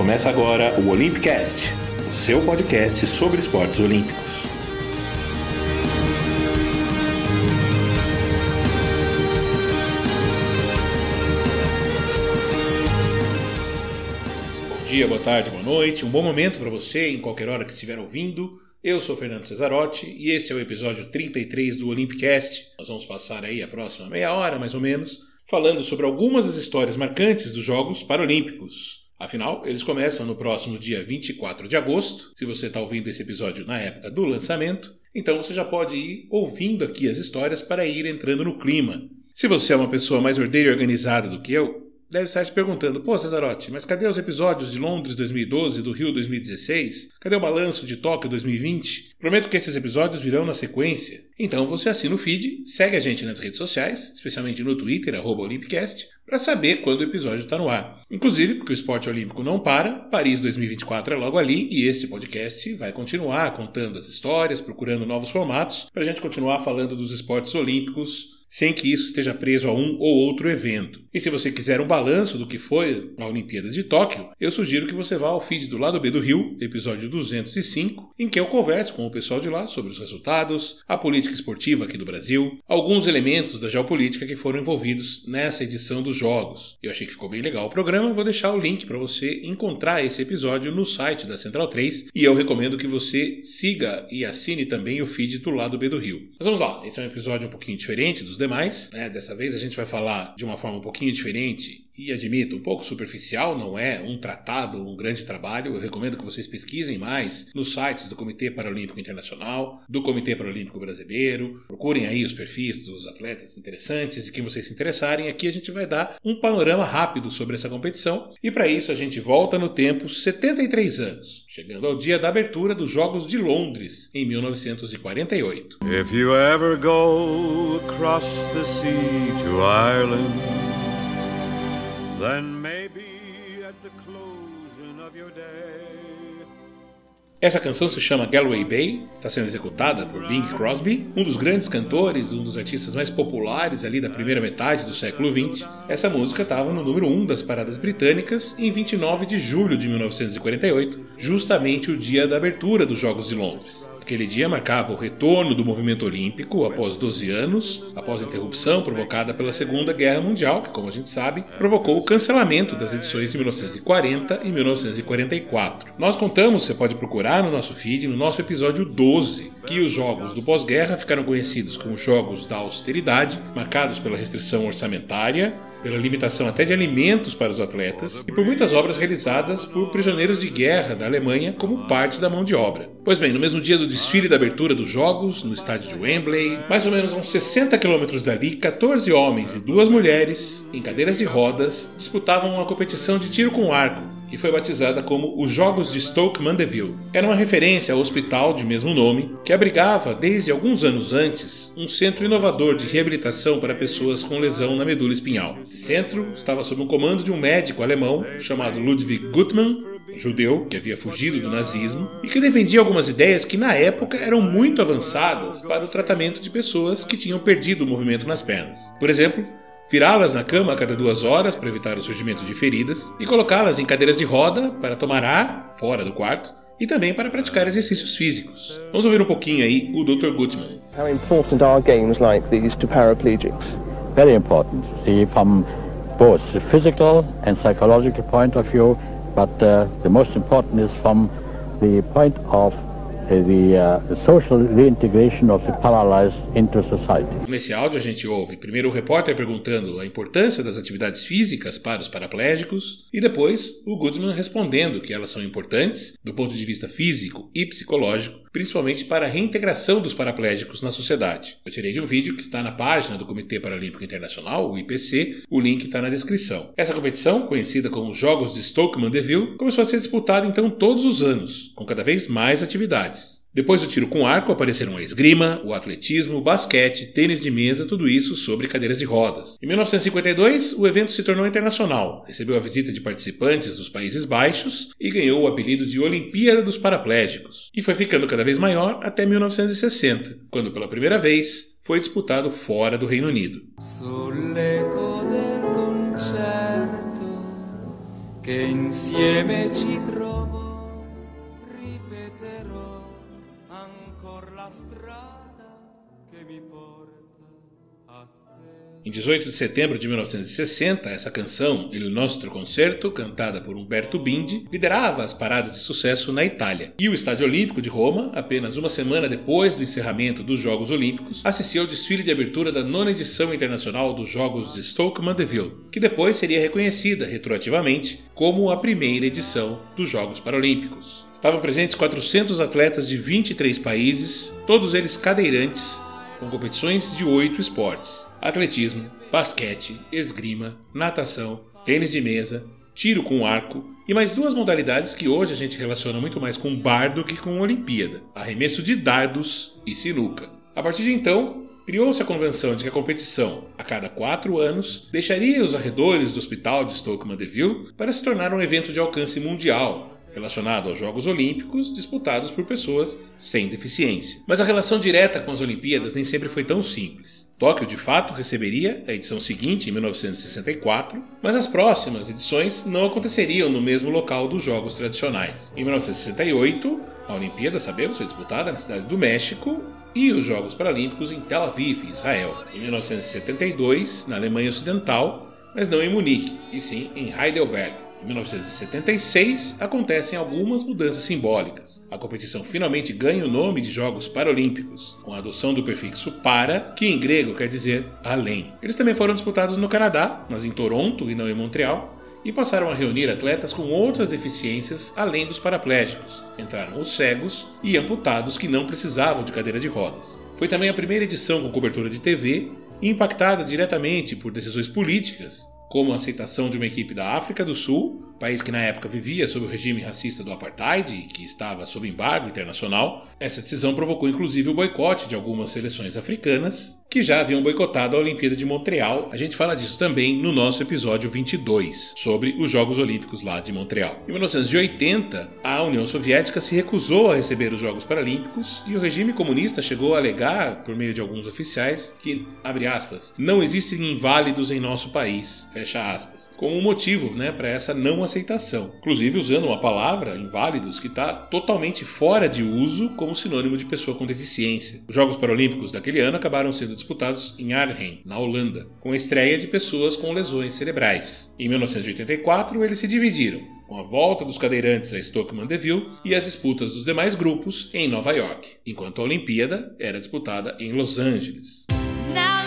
Começa agora o Olympicast, o seu podcast sobre esportes olímpicos. Bom dia, boa tarde, boa noite, um bom momento para você em qualquer hora que estiver ouvindo. Eu sou Fernando Cesarotti e esse é o episódio 33 do Olympicast. Nós vamos passar aí a próxima meia hora, mais ou menos, falando sobre algumas das histórias marcantes dos Jogos Paralímpicos. Afinal, eles começam no próximo dia 24 de agosto. Se você está ouvindo esse episódio na época do lançamento, então você já pode ir ouvindo aqui as histórias para ir entrando no clima. Se você é uma pessoa mais ordeira e organizada do que eu, deve estar se perguntando: pô, Cesarotti, mas cadê os episódios de Londres 2012 e do Rio 2016? Cadê o balanço de Tóquio 2020? Prometo que esses episódios virão na sequência. Então você assina o feed, segue a gente nas redes sociais, especialmente no Twitter, arroba Olympicast, para saber quando o episódio está no ar. Inclusive, porque o esporte olímpico não para, Paris 2024 é logo ali e esse podcast vai continuar contando as histórias, procurando novos formatos, para a gente continuar falando dos esportes olímpicos sem que isso esteja preso a um ou outro evento. E se você quiser um balanço do que foi a Olimpíadas de Tóquio, eu sugiro que você vá ao feed do lado B do Rio, episódio 205, em que eu converso com o pessoal de lá sobre os resultados, a política esportiva aqui do Brasil, alguns elementos da geopolítica que foram envolvidos nessa edição dos Jogos. Eu achei que ficou bem legal o programa, vou deixar o link para você encontrar esse episódio no site da Central 3 e eu recomendo que você siga e assine também o feed do lado B do Rio. Mas vamos lá, esse é um episódio um pouquinho diferente dos demais. Né? Dessa vez a gente vai falar de uma forma um pouquinho diferente e admito, um pouco superficial, não é um tratado, um grande trabalho. Eu recomendo que vocês pesquisem mais nos sites do Comitê Paralímpico Internacional, do Comitê Paralímpico Brasileiro. Procurem aí os perfis dos atletas interessantes e quem vocês se interessarem. Aqui a gente vai dar um panorama rápido sobre essa competição e para isso a gente volta no tempo 73 anos, chegando ao dia da abertura dos Jogos de Londres em 1948. If you ever go across the sea to Ireland Essa canção se chama Galway Bay, está sendo executada por Bing Crosby, um dos grandes cantores, um dos artistas mais populares ali da primeira metade do século XX. Essa música estava no número 1 um das paradas britânicas em 29 de julho de 1948, justamente o dia da abertura dos Jogos de Londres. Aquele dia marcava o retorno do movimento olímpico após 12 anos, após a interrupção provocada pela Segunda Guerra Mundial, que, como a gente sabe, provocou o cancelamento das edições de 1940 e 1944. Nós contamos, você pode procurar no nosso feed, no nosso episódio 12, que os jogos do pós-guerra ficaram conhecidos como jogos da austeridade, marcados pela restrição orçamentária, pela limitação até de alimentos para os atletas e por muitas obras realizadas por prisioneiros de guerra da Alemanha como parte da mão de obra. Pois bem, no mesmo dia do desfile da abertura dos Jogos, no estádio de Wembley, mais ou menos a uns 60 quilômetros dali, 14 homens e duas mulheres, em cadeiras de rodas, disputavam uma competição de tiro com arco que foi batizada como os Jogos de Stoke Mandeville. Era uma referência ao hospital de mesmo nome, que abrigava, desde alguns anos antes, um centro inovador de reabilitação para pessoas com lesão na medula espinhal. Esse centro estava sob o comando de um médico alemão chamado Ludwig Gutmann, judeu que havia fugido do nazismo e que defendia algumas ideias que na época eram muito avançadas para o tratamento de pessoas que tinham perdido o movimento nas pernas. Por exemplo, virá-las na cama a cada duas horas para evitar o surgimento de feridas e colocá-las em cadeiras de roda para tomar ar fora do quarto e também para praticar exercícios físicos. Vamos ouvir um pouquinho aí o Dr. Gutman. How important are games like these to paraplegics? Very important. See, from both the physical and psychological point of view, but uh, the most important is from the point of the uh, social reintegration of the paralyzed into society. Nesse áudio a gente ouve primeiro o repórter perguntando a importância das atividades físicas para os paraplégicos e depois o Goodman respondendo que elas são importantes do ponto de vista físico e psicológico, principalmente para a reintegração dos paraplégicos na sociedade. Eu tirei de um vídeo que está na página do Comitê Paralímpico Internacional, o IPC, o link está na descrição. Essa competição, conhecida como os Jogos de Stoke Mandeville, começou a ser disputada então todos os anos, com cada vez mais atividades. Depois do tiro com arco apareceram a esgrima, o atletismo, o basquete, tênis de mesa, tudo isso sobre cadeiras de rodas. Em 1952, o evento se tornou internacional, recebeu a visita de participantes dos Países Baixos e ganhou o apelido de Olimpíada dos Paraplégicos. E foi ficando cada vez maior até 1960, quando pela primeira vez foi disputado fora do Reino Unido. insieme ci strada che mi porta. Em 18 de setembro de 1960, essa canção, Il Nostro Concerto, cantada por Umberto Bindi, liderava as paradas de sucesso na Itália. E o Estádio Olímpico de Roma, apenas uma semana depois do encerramento dos Jogos Olímpicos, assistiu ao desfile de abertura da nona edição internacional dos Jogos de Stoke Mandeville, que depois seria reconhecida retroativamente como a primeira edição dos Jogos Paralímpicos. Estavam presentes 400 atletas de 23 países, todos eles cadeirantes, com competições de oito esportes atletismo, basquete, esgrima, natação, tênis de mesa, tiro com arco e mais duas modalidades que hoje a gente relaciona muito mais com bar do que com Olimpíada: arremesso de dardos e sinuca. A partir de então, criou-se a convenção de que a competição, a cada quatro anos, deixaria os arredores do hospital de Stoke Mandeville para se tornar um evento de alcance mundial, relacionado aos Jogos Olímpicos disputados por pessoas sem deficiência. Mas a relação direta com as Olimpíadas nem sempre foi tão simples. Tóquio, de fato, receberia a edição seguinte, em 1964, mas as próximas edições não aconteceriam no mesmo local dos Jogos tradicionais. Em 1968, a Olimpíada, sabemos, foi disputada na cidade do México e os Jogos Paralímpicos em Tel Aviv, Israel. Em 1972, na Alemanha Ocidental, mas não em Munique, e sim em Heidelberg. Em 1976, acontecem algumas mudanças simbólicas. A competição finalmente ganha o nome de Jogos Paralímpicos, com a adoção do prefixo para, que em grego quer dizer além. Eles também foram disputados no Canadá, mas em Toronto e não em Montreal, e passaram a reunir atletas com outras deficiências além dos paraplégicos. Entraram os cegos e amputados que não precisavam de cadeira de rodas. Foi também a primeira edição com cobertura de TV impactada diretamente por decisões políticas como a aceitação de uma equipe da África do Sul, país que na época vivia sob o regime racista do apartheid e que estava sob embargo internacional. Essa decisão provocou inclusive o boicote de algumas seleções africanas que já haviam boicotado a Olimpíada de Montreal. A gente fala disso também no nosso episódio 22, sobre os Jogos Olímpicos lá de Montreal. Em 1980, a União Soviética se recusou a receber os Jogos Paralímpicos e o regime comunista chegou a alegar, por meio de alguns oficiais, que, abre aspas, não existem inválidos em nosso país, fecha aspas, como um motivo né, para essa não aceitação. Inclusive usando uma palavra, inválidos, que está totalmente fora de uso como sinônimo de pessoa com deficiência. Os Jogos Paralímpicos daquele ano acabaram sendo disputados em Arnhem, na Holanda, com estreia de pessoas com lesões cerebrais. Em 1984, eles se dividiram, com a volta dos cadeirantes a Stoke Mandeville e as disputas dos demais grupos em Nova York, enquanto a Olimpíada era disputada em Los Angeles. Now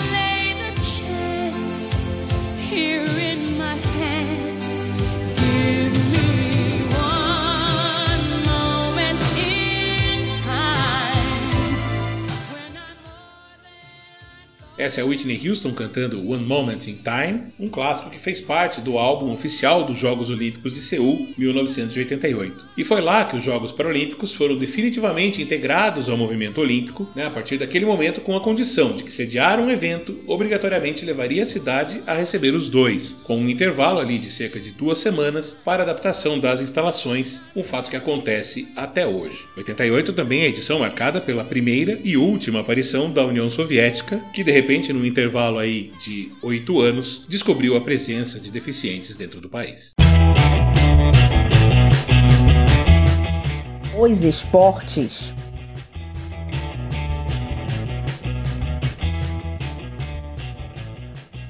Essa é Whitney Houston cantando One Moment in Time, um clássico que fez parte do álbum oficial dos Jogos Olímpicos de Seul, 1988. E foi lá que os Jogos Paralímpicos foram definitivamente integrados ao movimento olímpico, né, a partir daquele momento com a condição de que sediar um evento obrigatoriamente levaria a cidade a receber os dois, com um intervalo ali de cerca de duas semanas para adaptação das instalações, um fato que acontece até hoje. 88 também é a edição marcada pela primeira e última aparição da União Soviética, que de repente, num intervalo aí de oito anos, descobriu a presença de deficientes dentro do país. Os esportes.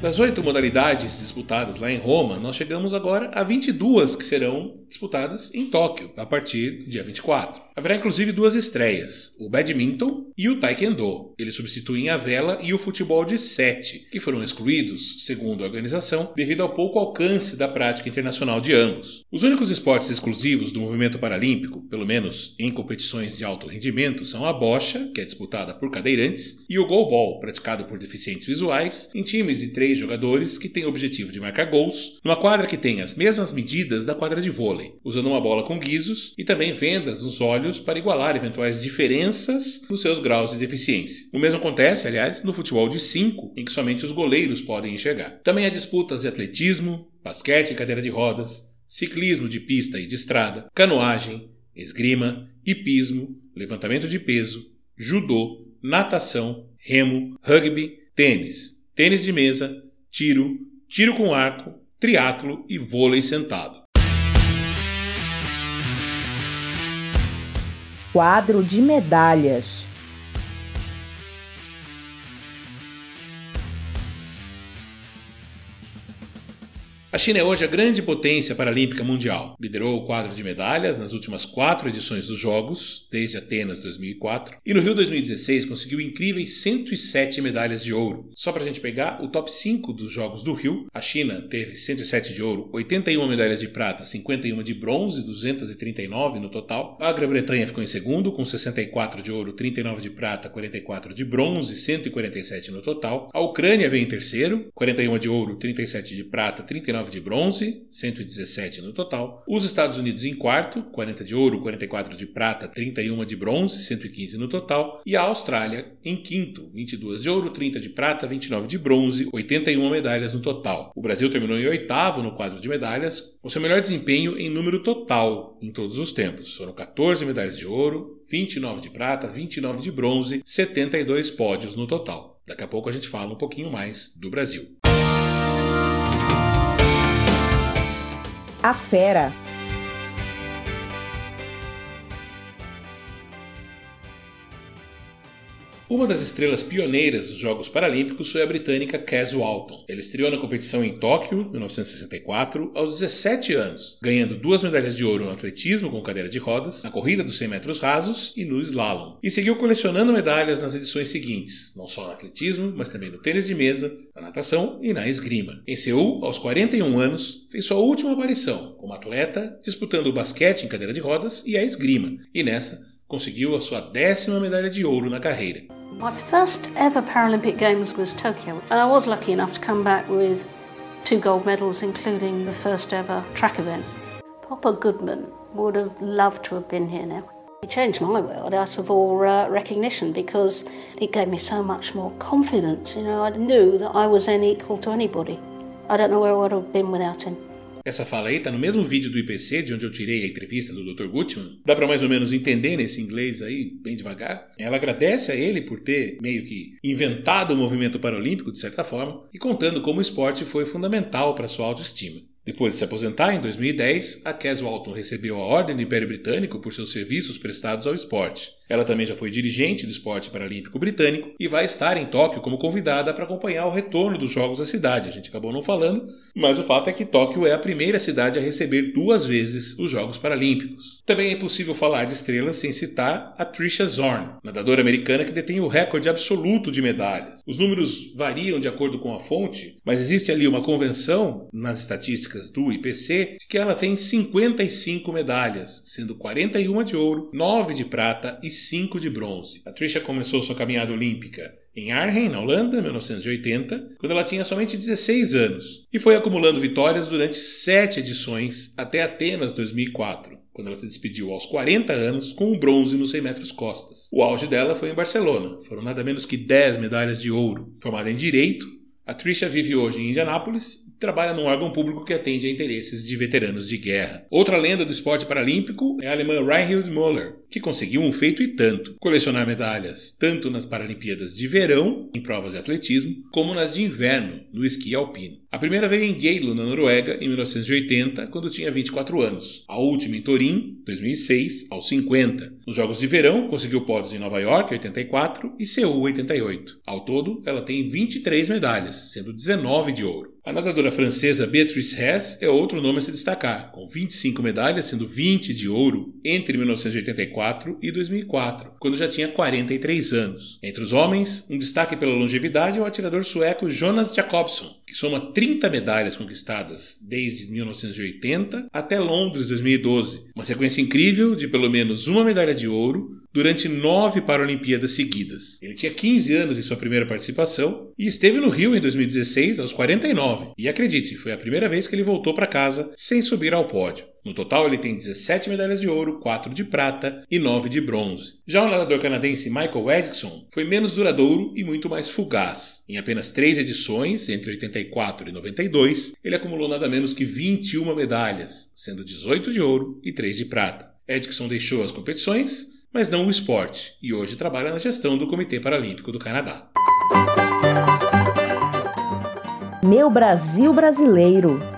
Das oito modalidades disputadas lá em Roma, nós chegamos agora a 22 que serão disputadas em Tóquio, a partir do dia 24. Haverá inclusive duas estreias, o badminton e o taekwondo. Eles substituem a vela e o futebol de sete, que foram excluídos, segundo a organização, devido ao pouco alcance da prática internacional de ambos. Os únicos esportes exclusivos do movimento paralímpico, pelo menos em competições de alto rendimento, são a bocha, que é disputada por cadeirantes, e o goalball, praticado por deficientes visuais, em times de três jogadores que têm objetivo de marcar gols, numa quadra que tem as mesmas medidas da quadra de vôlei, usando uma bola com guizos e também vendas nos olhos para igualar eventuais diferenças nos seus graus de deficiência. O mesmo acontece, aliás, no futebol de 5, em que somente os goleiros podem enxergar. Também há disputas de atletismo, basquete em cadeira de rodas, ciclismo de pista e de estrada, canoagem, esgrima, hipismo, levantamento de peso, judô, natação, remo, rugby, tênis, tênis de mesa, tiro, tiro com arco, triatlo e vôlei sentado. Quadro de medalhas. A China é hoje a grande potência paralímpica mundial. Liderou o quadro de medalhas nas últimas quatro edições dos Jogos, desde Atenas 2004, e no Rio 2016 conseguiu incríveis 107 medalhas de ouro. Só para a gente pegar o top 5 dos Jogos do Rio, a China teve 107 de ouro, 81 medalhas de prata, 51 de bronze, 239 no total. A Grã-Bretanha ficou em segundo, com 64 de ouro, 39 de prata, 44 de bronze, 147 no total. A Ucrânia veio em terceiro, 41 de ouro, 37 de prata, 39 de bronze, 117 no total. Os Estados Unidos em quarto, 40 de ouro, 44 de prata, 31 de bronze, 115 no total. E a Austrália em quinto, 22 de ouro, 30 de prata, 29 de bronze, 81 medalhas no total. O Brasil terminou em oitavo no quadro de medalhas, com seu melhor desempenho em número total em todos os tempos. Foram 14 medalhas de ouro, 29 de prata, 29 de bronze, 72 pódios no total. Daqui a pouco a gente fala um pouquinho mais do Brasil. A Fera. Uma das estrelas pioneiras dos Jogos Paralímpicos foi a britânica Cas Walton. Ela estreou na competição em Tóquio, 1964, aos 17 anos, ganhando duas medalhas de ouro no atletismo com cadeira de rodas, na corrida dos 100 metros rasos e no slalom. E seguiu colecionando medalhas nas edições seguintes, não só no atletismo, mas também no tênis de mesa, na natação e na esgrima. Em Seul, aos 41 anos, fez sua última aparição como atleta, disputando o basquete em cadeira de rodas e a esgrima, e nessa conseguiu a sua décima medalha de ouro na carreira. My first ever Paralympic Games was Tokyo, and I was lucky enough to come back with two gold medals, including the first ever track event. Papa Goodman would have loved to have been here now. He changed my world out of all uh, recognition because it gave me so much more confidence. You know, I knew that I was equal to anybody. I don't know where I would have been without him. Essa fala aí tá no mesmo vídeo do IPC, de onde eu tirei a entrevista do Dr. Gutman. Dá para mais ou menos entender nesse inglês aí, bem devagar. Ela agradece a ele por ter meio que inventado o movimento paralímpico, de certa forma, e contando como o esporte foi fundamental para sua autoestima. Depois de se aposentar, em 2010, a Cas Walton recebeu a Ordem do Império Britânico por seus serviços prestados ao esporte. Ela também já foi dirigente do esporte paralímpico britânico e vai estar em Tóquio como convidada para acompanhar o retorno dos Jogos à cidade. A gente acabou não falando, mas o fato é que Tóquio é a primeira cidade a receber duas vezes os Jogos Paralímpicos. Também é impossível falar de estrelas sem citar a Trisha Zorn, nadadora americana que detém o recorde absoluto de medalhas. Os números variam de acordo com a fonte, mas existe ali uma convenção nas estatísticas do IPC de que ela tem 55 medalhas, sendo 41 de ouro, 9 de prata e 5 de bronze. A Trisha começou sua caminhada olímpica em Arnhem, na Holanda, 1980, quando ela tinha somente 16 anos, e foi acumulando vitórias durante sete edições até Atenas 2004, quando ela se despediu aos 40 anos com um bronze nos 100 metros costas. O auge dela foi em Barcelona, foram nada menos que 10 medalhas de ouro. Formada em Direito, a Trisha vive hoje em Indianápolis trabalha num órgão público que atende a interesses de veteranos de guerra. Outra lenda do esporte paralímpico é a alemã Reinhild Müller, que conseguiu um feito e tanto: colecionar medalhas tanto nas Paralimpíadas de verão, em provas de atletismo, como nas de inverno, no esqui alpino. A primeira veio em Geilo, na Noruega, em 1980, quando tinha 24 anos. A última em Turim, 2006, aos 50. Nos Jogos de Verão, conseguiu pódios em Nova York, 84, e Seul, 88. Ao todo, ela tem 23 medalhas, sendo 19 de ouro. A nadadora francesa Beatrice Hess é outro nome a se destacar, com 25 medalhas, sendo 20 de ouro entre 1984 e 2004, quando já tinha 43 anos. Entre os homens, um destaque pela longevidade é o atirador sueco Jonas Jakobsson, que soma 30 medalhas conquistadas desde 1980 até Londres 2012, uma sequência incrível de pelo menos uma medalha de ouro durante nove Paralimpíadas seguidas. Ele tinha 15 anos em sua primeira participação e esteve no Rio em 2016 aos 49. E acredite, foi a primeira vez que ele voltou para casa sem subir ao pódio. No total, ele tem 17 medalhas de ouro, 4 de prata e 9 de bronze. Já o nadador canadense Michael Edgson foi menos duradouro e muito mais fugaz. Em apenas três edições, entre 84 e 92, ele acumulou nada menos que 21 medalhas, sendo 18 de ouro e 3 de prata. Edgson deixou as competições, mas não o esporte, e hoje trabalha na gestão do Comitê Paralímpico do Canadá. Meu Brasil brasileiro.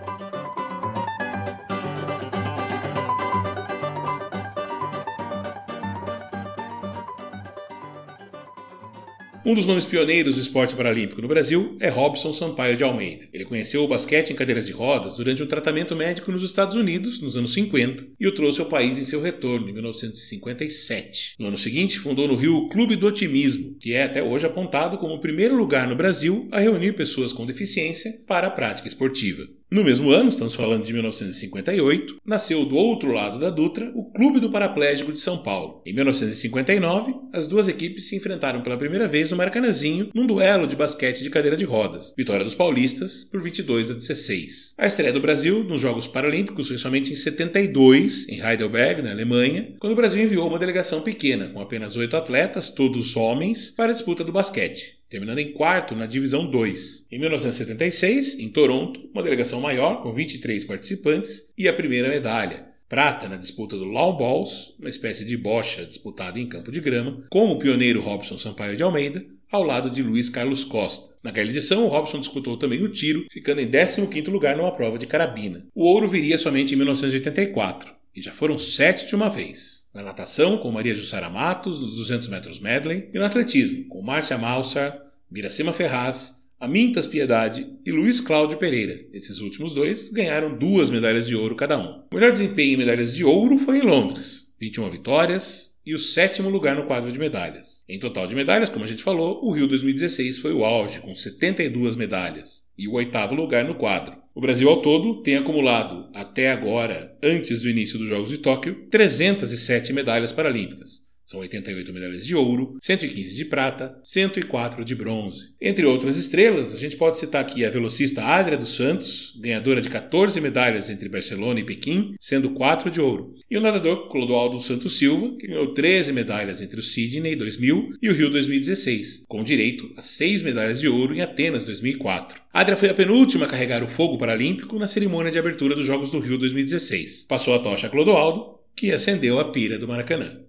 Um dos nomes pioneiros do esporte paralímpico no Brasil é Robson Sampaio de Almeida. Ele conheceu o basquete em cadeiras de rodas durante um tratamento médico nos Estados Unidos, nos anos 50, e o trouxe ao país em seu retorno, em 1957. No ano seguinte, fundou no Rio o Clube do Otimismo, que é até hoje apontado como o primeiro lugar no Brasil a reunir pessoas com deficiência para a prática esportiva. No mesmo ano, estamos falando de 1958, nasceu do outro lado da Dutra o Clube do Paraplégico de São Paulo. Em 1959, as duas equipes se enfrentaram pela primeira vez no Maracanãzinho num duelo de basquete de cadeira de rodas. Vitória dos paulistas por 22 a 16. A estreia do Brasil nos Jogos Paralímpicos foi somente em 72, em Heidelberg, na Alemanha, quando o Brasil enviou uma delegação pequena, com apenas oito atletas, todos homens, para a disputa do basquete terminando em quarto na Divisão 2. Em 1976, em Toronto, uma delegação maior, com 23 participantes, e a primeira medalha. Prata na disputa do Lawn Balls, uma espécie de bocha disputada em campo de grama, com o pioneiro Robson Sampaio de Almeida, ao lado de Luiz Carlos Costa. Naquela edição, o Robson disputou também o tiro, ficando em 15º lugar numa prova de carabina. O ouro viria somente em 1984, e já foram sete de uma vez na natação, com Maria Jussara Matos, nos 200 metros medley, e no atletismo, com Márcia Malsar, Miracema Ferraz, Amintas Piedade e Luiz Cláudio Pereira. Esses últimos dois ganharam duas medalhas de ouro cada um. O melhor desempenho em medalhas de ouro foi em Londres, 21 vitórias e o sétimo lugar no quadro de medalhas. Em total de medalhas, como a gente falou, o Rio 2016 foi o auge, com 72 medalhas, e o oitavo lugar no quadro. O Brasil ao todo tem acumulado, até agora, antes do início dos Jogos de Tóquio, 307 medalhas paralímpicas. São 88 medalhas de ouro, 115 de prata, 104 de bronze. Entre outras estrelas, a gente pode citar aqui a velocista Adria dos Santos, ganhadora de 14 medalhas entre Barcelona e Pequim, sendo 4 de ouro. E o nadador Clodoaldo Santos Silva, que ganhou 13 medalhas entre o Sydney 2000 e o Rio 2016, com direito a 6 medalhas de ouro em Atenas 2004. Adria foi a penúltima a carregar o fogo paralímpico na cerimônia de abertura dos Jogos do Rio 2016. Passou a tocha a Clodoaldo, que acendeu a pira do Maracanã.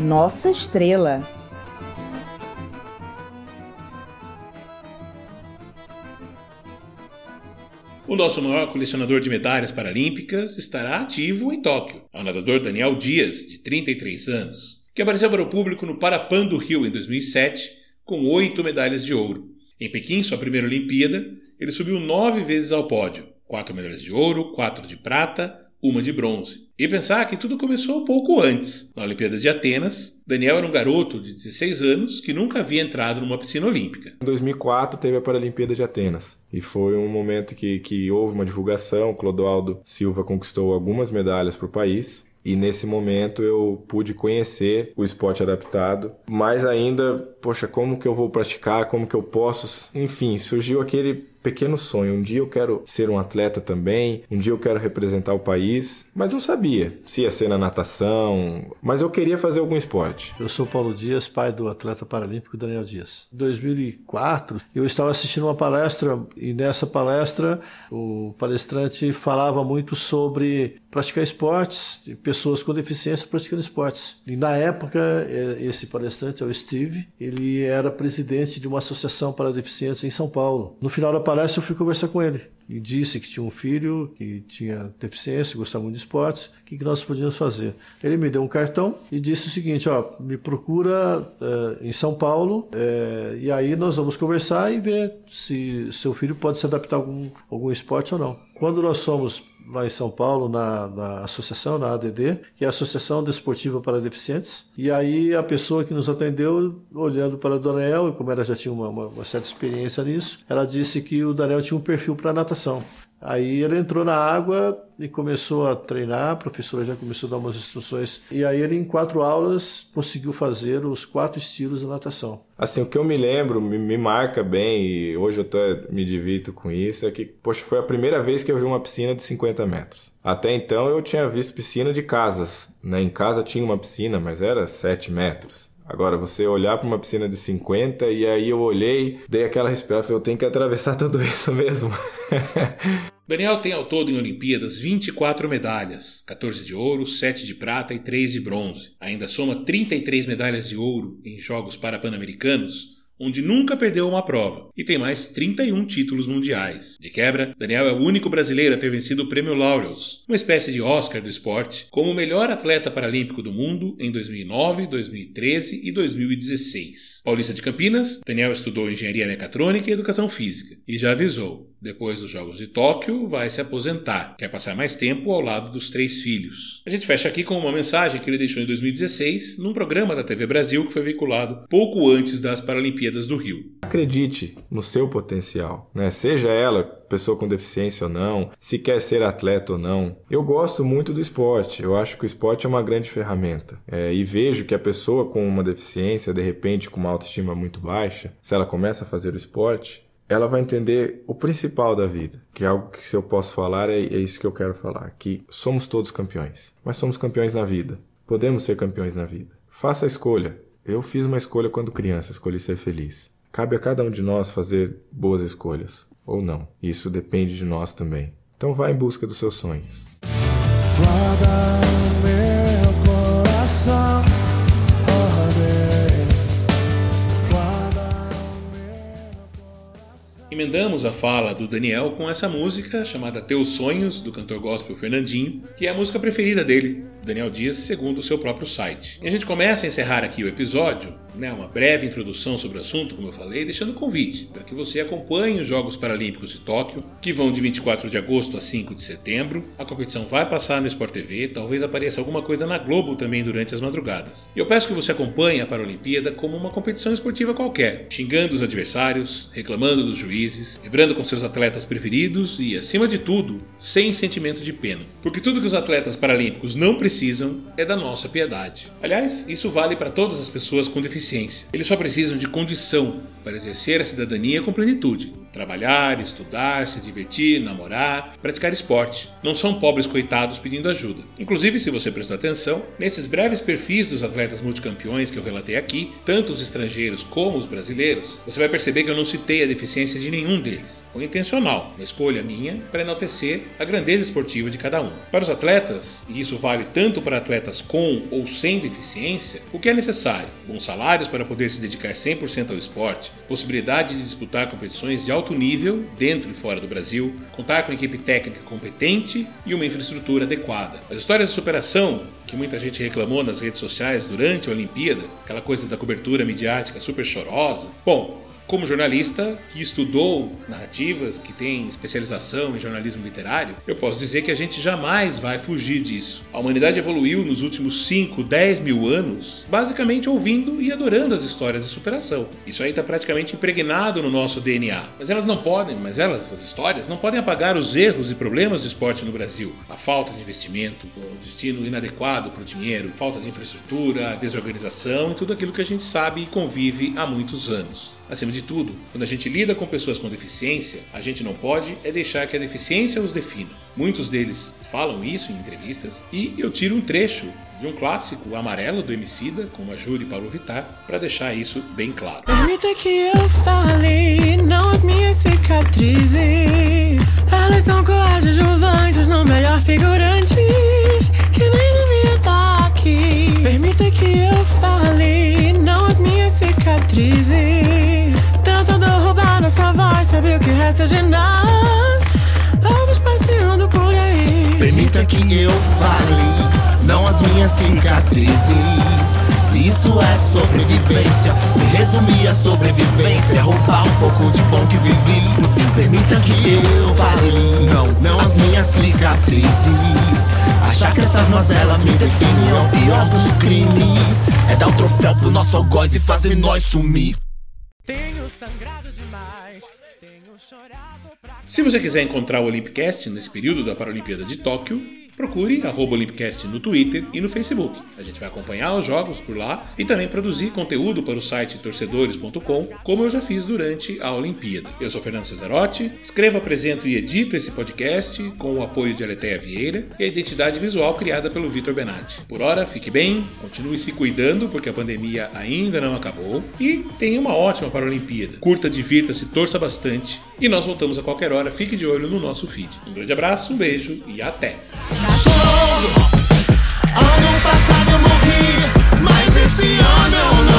Nossa estrela. O nosso maior colecionador de medalhas paralímpicas estará ativo em Tóquio, é o nadador Daniel Dias, de 33 anos, que apareceu para o público no Parapan do Rio em 2007 com oito medalhas de ouro. Em Pequim, sua primeira Olimpíada, ele subiu nove vezes ao pódio, quatro medalhas de ouro, quatro de prata, uma de bronze. E pensar que tudo começou pouco antes. Na Olimpíada de Atenas, Daniel era um garoto de 16 anos que nunca havia entrado numa piscina olímpica. Em 2004 teve a Paralimpíada de Atenas e foi um momento que, que houve uma divulgação. Clodoaldo Silva conquistou algumas medalhas para o país e nesse momento eu pude conhecer o esporte adaptado. Mais ainda, poxa, como que eu vou praticar? Como que eu posso? Enfim, surgiu aquele pequeno sonho. Um dia eu quero ser um atleta também, um dia eu quero representar o país, mas não sabia se ia ser na natação, mas eu queria fazer algum esporte. Eu sou Paulo Dias, pai do atleta paralímpico Daniel Dias. Em 2004, eu estava assistindo uma palestra e nessa palestra o palestrante falava muito sobre praticar esportes, pessoas com deficiência praticando esportes. E na época, eh, esse palestrante é o Steve, ele era presidente de uma associação para deficientes em São Paulo. No final da palestra, eu fui conversar com ele e disse que tinha um filho que tinha deficiência, gostava muito de esportes, o que, que nós podíamos fazer. Ele me deu um cartão e disse o seguinte: ó, me procura eh, em São Paulo eh, e aí nós vamos conversar e ver se seu filho pode se adaptar a algum, algum esporte ou não. Quando nós fomos lá em São Paulo, na, na associação, na ADD, que é a Associação Desportiva para Deficientes. E aí a pessoa que nos atendeu, olhando para o Daniel, e como ela já tinha uma, uma, uma certa experiência nisso, ela disse que o Daniel tinha um perfil para natação. Aí ele entrou na água e começou a treinar, a professora já começou a dar umas instruções. E aí ele, em quatro aulas, conseguiu fazer os quatro estilos da natação. Assim, o que eu me lembro, me, me marca bem, e hoje eu até me divirto com isso, é que, poxa, foi a primeira vez que eu vi uma piscina de 50 metros. Até então eu tinha visto piscina de casas. Né? Em casa tinha uma piscina, mas era 7 metros. Agora, você olhar para uma piscina de 50 e aí eu olhei, dei aquela respirada, falei, eu tenho que atravessar tudo isso mesmo. Daniel tem ao todo em Olimpíadas 24 medalhas, 14 de ouro, 7 de prata e 3 de bronze. Ainda soma 33 medalhas de ouro em Jogos Parapan-Americanos, onde nunca perdeu uma prova e tem mais 31 títulos mundiais. De quebra, Daniel é o único brasileiro a ter vencido o Prêmio Laureus, uma espécie de Oscar do esporte, como o melhor atleta paralímpico do mundo em 2009, 2013 e 2016. Paulista de Campinas, Daniel estudou engenharia mecatrônica e educação física e já avisou: depois dos Jogos de Tóquio, vai se aposentar, quer passar mais tempo ao lado dos três filhos. A gente fecha aqui com uma mensagem que ele deixou em 2016 num programa da TV Brasil que foi veiculado pouco antes das Paralimpíadas do Rio. Acredite no seu potencial, né? Seja ela pessoa com deficiência ou não, se quer ser atleta ou não. Eu gosto muito do esporte. Eu acho que o esporte é uma grande ferramenta. É, e vejo que a pessoa com uma deficiência, de repente com uma autoestima muito baixa, se ela começa a fazer o esporte, ela vai entender o principal da vida, que é algo que se eu posso falar é, é isso que eu quero falar, que somos todos campeões, mas somos campeões na vida. Podemos ser campeões na vida. Faça a escolha. Eu fiz uma escolha quando criança, escolhi ser feliz. Cabe a cada um de nós fazer boas escolhas ou não. Isso depende de nós também. Então vá em busca dos seus sonhos. Guarda Emendamos a fala do Daniel com essa música chamada Teus Sonhos, do cantor gospel Fernandinho, que é a música preferida dele, Daniel Dias, segundo o seu próprio site. E a gente começa a encerrar aqui o episódio, né, uma breve introdução sobre o assunto, como eu falei, deixando um convite para que você acompanhe os Jogos Paralímpicos de Tóquio, que vão de 24 de agosto a 5 de setembro. A competição vai passar no Sport TV, talvez apareça alguma coisa na Globo também durante as madrugadas. E eu peço que você acompanhe a Paralimpíada como uma competição esportiva qualquer, xingando os adversários, reclamando dos juízes, vibrando com seus atletas preferidos e, acima de tudo, sem sentimento de pena. Porque tudo que os atletas paralímpicos não precisam é da nossa piedade. Aliás, isso vale para todas as pessoas com deficiência. Eles só precisam de condição para exercer a cidadania com plenitude. Trabalhar, estudar, se divertir, namorar, praticar esporte. Não são pobres coitados pedindo ajuda. Inclusive, se você prestou atenção, nesses breves perfis dos atletas multicampeões que eu relatei aqui, tanto os estrangeiros como os brasileiros, você vai perceber que eu não citei a deficiência de nenhum deles. Foi intencional, uma escolha minha para enaltecer a grandeza esportiva de cada um. Para os atletas, e isso vale tanto para atletas com ou sem deficiência, o que é necessário? Bons salários para poder se dedicar 100% ao esporte, possibilidade de disputar competições de alto nível dentro e fora do Brasil, contar com equipe técnica competente e uma infraestrutura adequada. As histórias de superação que muita gente reclamou nas redes sociais durante a Olimpíada, aquela coisa da cobertura midiática super chorosa. Bom, como jornalista que estudou narrativas, que tem especialização em jornalismo literário, eu posso dizer que a gente jamais vai fugir disso. A humanidade evoluiu nos últimos 5, 10 mil anos, basicamente ouvindo e adorando as histórias de superação. Isso aí está praticamente impregnado no nosso DNA. Mas elas não podem, mas elas, as histórias, não podem apagar os erros e problemas do esporte no Brasil. A falta de investimento, o destino inadequado para o dinheiro, falta de infraestrutura, desorganização e tudo aquilo que a gente sabe e convive há muitos anos. Acima de tudo, quando a gente lida com pessoas com deficiência, a gente não pode é deixar que a deficiência os defina. Muitos deles falam isso em entrevistas e eu tiro um trecho de um clássico amarelo do Emicida com a Júri Paulo Vittar para deixar isso bem claro. Permita que eu fale, não as minhas cicatrizes. Elas são coadjuvantes, não melhor figurantes, que nem devia estar aqui. Permita que eu fale, não as minhas cicatrizes. Tentando roubar nossa voz, sabe o que resta de nada? Vamos passeando por aí. Permita que eu fale, não as minhas cicatrizes. Se isso é sobrevivência, me resumir a sobrevivência. Roubar um pouco de bom que vivi. No fim, permita que eu fale, não, não as minhas cicatrizes. Achar que essas mazelas me definem é o pior dos crimes. É dar o troféu pro nosso algoz e fazer nós sumir. Tenho sangrado demais, tenho chorado pra. Se você quiser encontrar o Olympicast nesse período da Paralimpíada de Tóquio, procure arroba Olympicast no Twitter e no Facebook. A gente vai acompanhar os jogos por lá e também produzir conteúdo para o site torcedores.com, como eu já fiz durante a Olimpíada. Eu sou Fernando Cesarotti, escrevo, apresento e edito esse podcast com o apoio de Aleteia Vieira e a identidade visual criada pelo Vitor Benatti. Por hora, fique bem, continue se cuidando porque a pandemia ainda não acabou e tenha uma ótima Paralimpíada. Curta, divirta-se, torça bastante e nós voltamos a qualquer hora. Fique de olho no nosso feed. Um grande abraço, um beijo e até! Ano passado eu morri, mas esse ano eu